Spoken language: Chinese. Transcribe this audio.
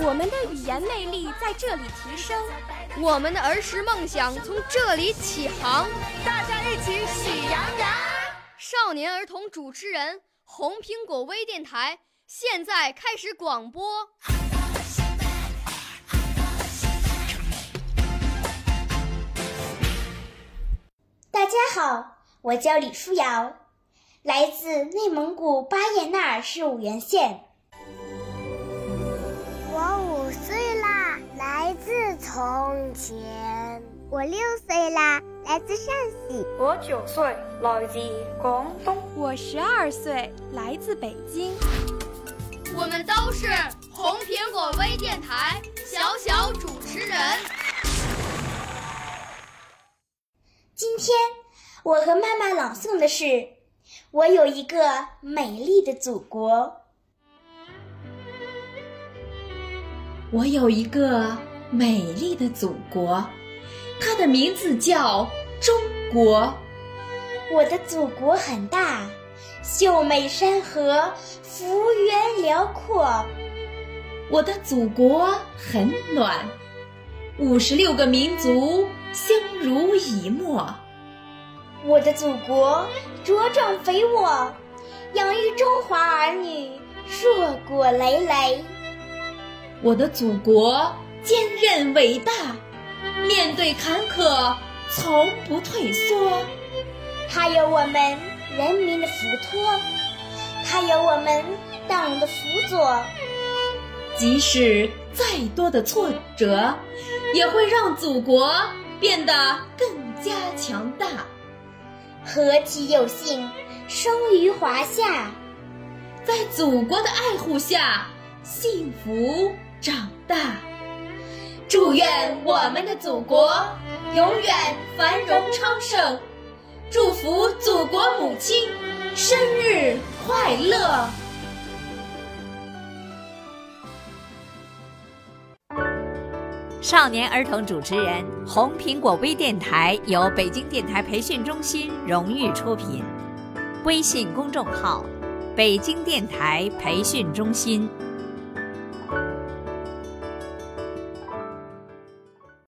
我们的语言魅力在这里提升，我们的儿时梦想从这里起航。大家一起喜羊羊。少年儿童主持人，红苹果微电台。现在开始广播。大家好，我叫李舒瑶，来自内蒙古巴彦淖尔市五原县。我五岁啦，来自从前。我六岁啦，来自陕西。我九岁，来自广东。我十二岁，来自北京。我们都是红苹果微电台小小主持人。今天我和妈妈朗诵的是《我有一个美丽的祖国》。我有一个美丽的祖国，它的名字叫中国。我的祖国很大。秀美山河，幅员辽阔。我的祖国很暖，五十六个民族相濡以沫。我的祖国茁壮肥沃，养育中华儿女硕果累累。我的祖国坚韧伟大，面对坎坷从不退缩。它有我们。人民的福托，它有我们党的辅佐。即使再多的挫折，也会让祖国变得更加强大。何其有幸生于华夏，在祖国的爱护下幸福长大。祝愿我们的祖国永远繁荣昌盛。祝福祖国母亲生日快乐！少年儿童主持人，红苹果微电台由北京电台培训中心荣誉出品，微信公众号：北京电台培训中心。